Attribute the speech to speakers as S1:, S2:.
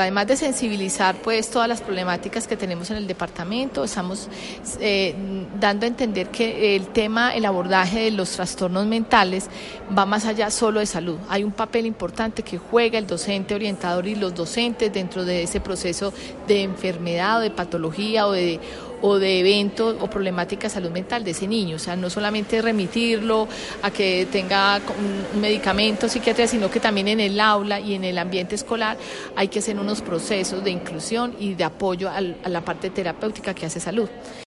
S1: Además de sensibilizar pues todas las problemáticas que tenemos en el departamento, estamos eh, dando a entender que el tema, el abordaje de los trastornos mentales va más allá solo de salud. Hay un papel importante que juega el docente orientador y los docentes dentro de ese proceso de enfermedad o de patología o de o de eventos o problemática de salud mental de ese niño. O sea, no solamente remitirlo a que tenga un medicamento psiquiátrico, sino que también en el aula y en el ambiente escolar hay que hacer unos procesos de inclusión y de apoyo a la parte terapéutica que hace salud.